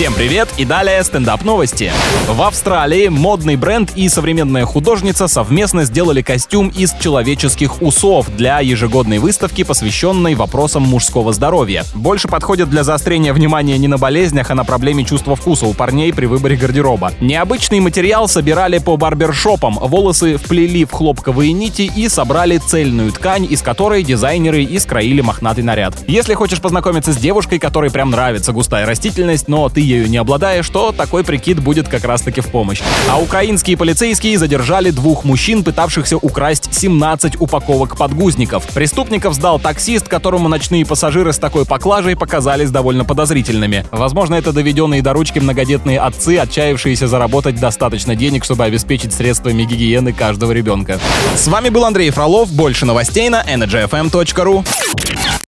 Всем привет и далее стендап новости. В Австралии модный бренд и современная художница совместно сделали костюм из человеческих усов для ежегодной выставки, посвященной вопросам мужского здоровья. Больше подходит для заострения внимания не на болезнях, а на проблеме чувства вкуса у парней при выборе гардероба. Необычный материал собирали по барбершопам, волосы вплели в хлопковые нити и собрали цельную ткань, из которой дизайнеры и скроили мохнатый наряд. Если хочешь познакомиться с девушкой, которой прям нравится густая растительность, но ты ею не обладаешь, то такой прикид будет как раз-таки в помощь. А украинские полицейские задержали двух мужчин, пытавшихся украсть 17 упаковок подгузников. Преступников сдал таксист, которому ночные пассажиры с такой поклажей показались довольно подозрительными. Возможно, это доведенные до ручки многодетные отцы, отчаявшиеся заработать достаточно денег, чтобы обеспечить средствами гигиены каждого ребенка. С вами был Андрей Фролов. Больше новостей на energyfm.ru.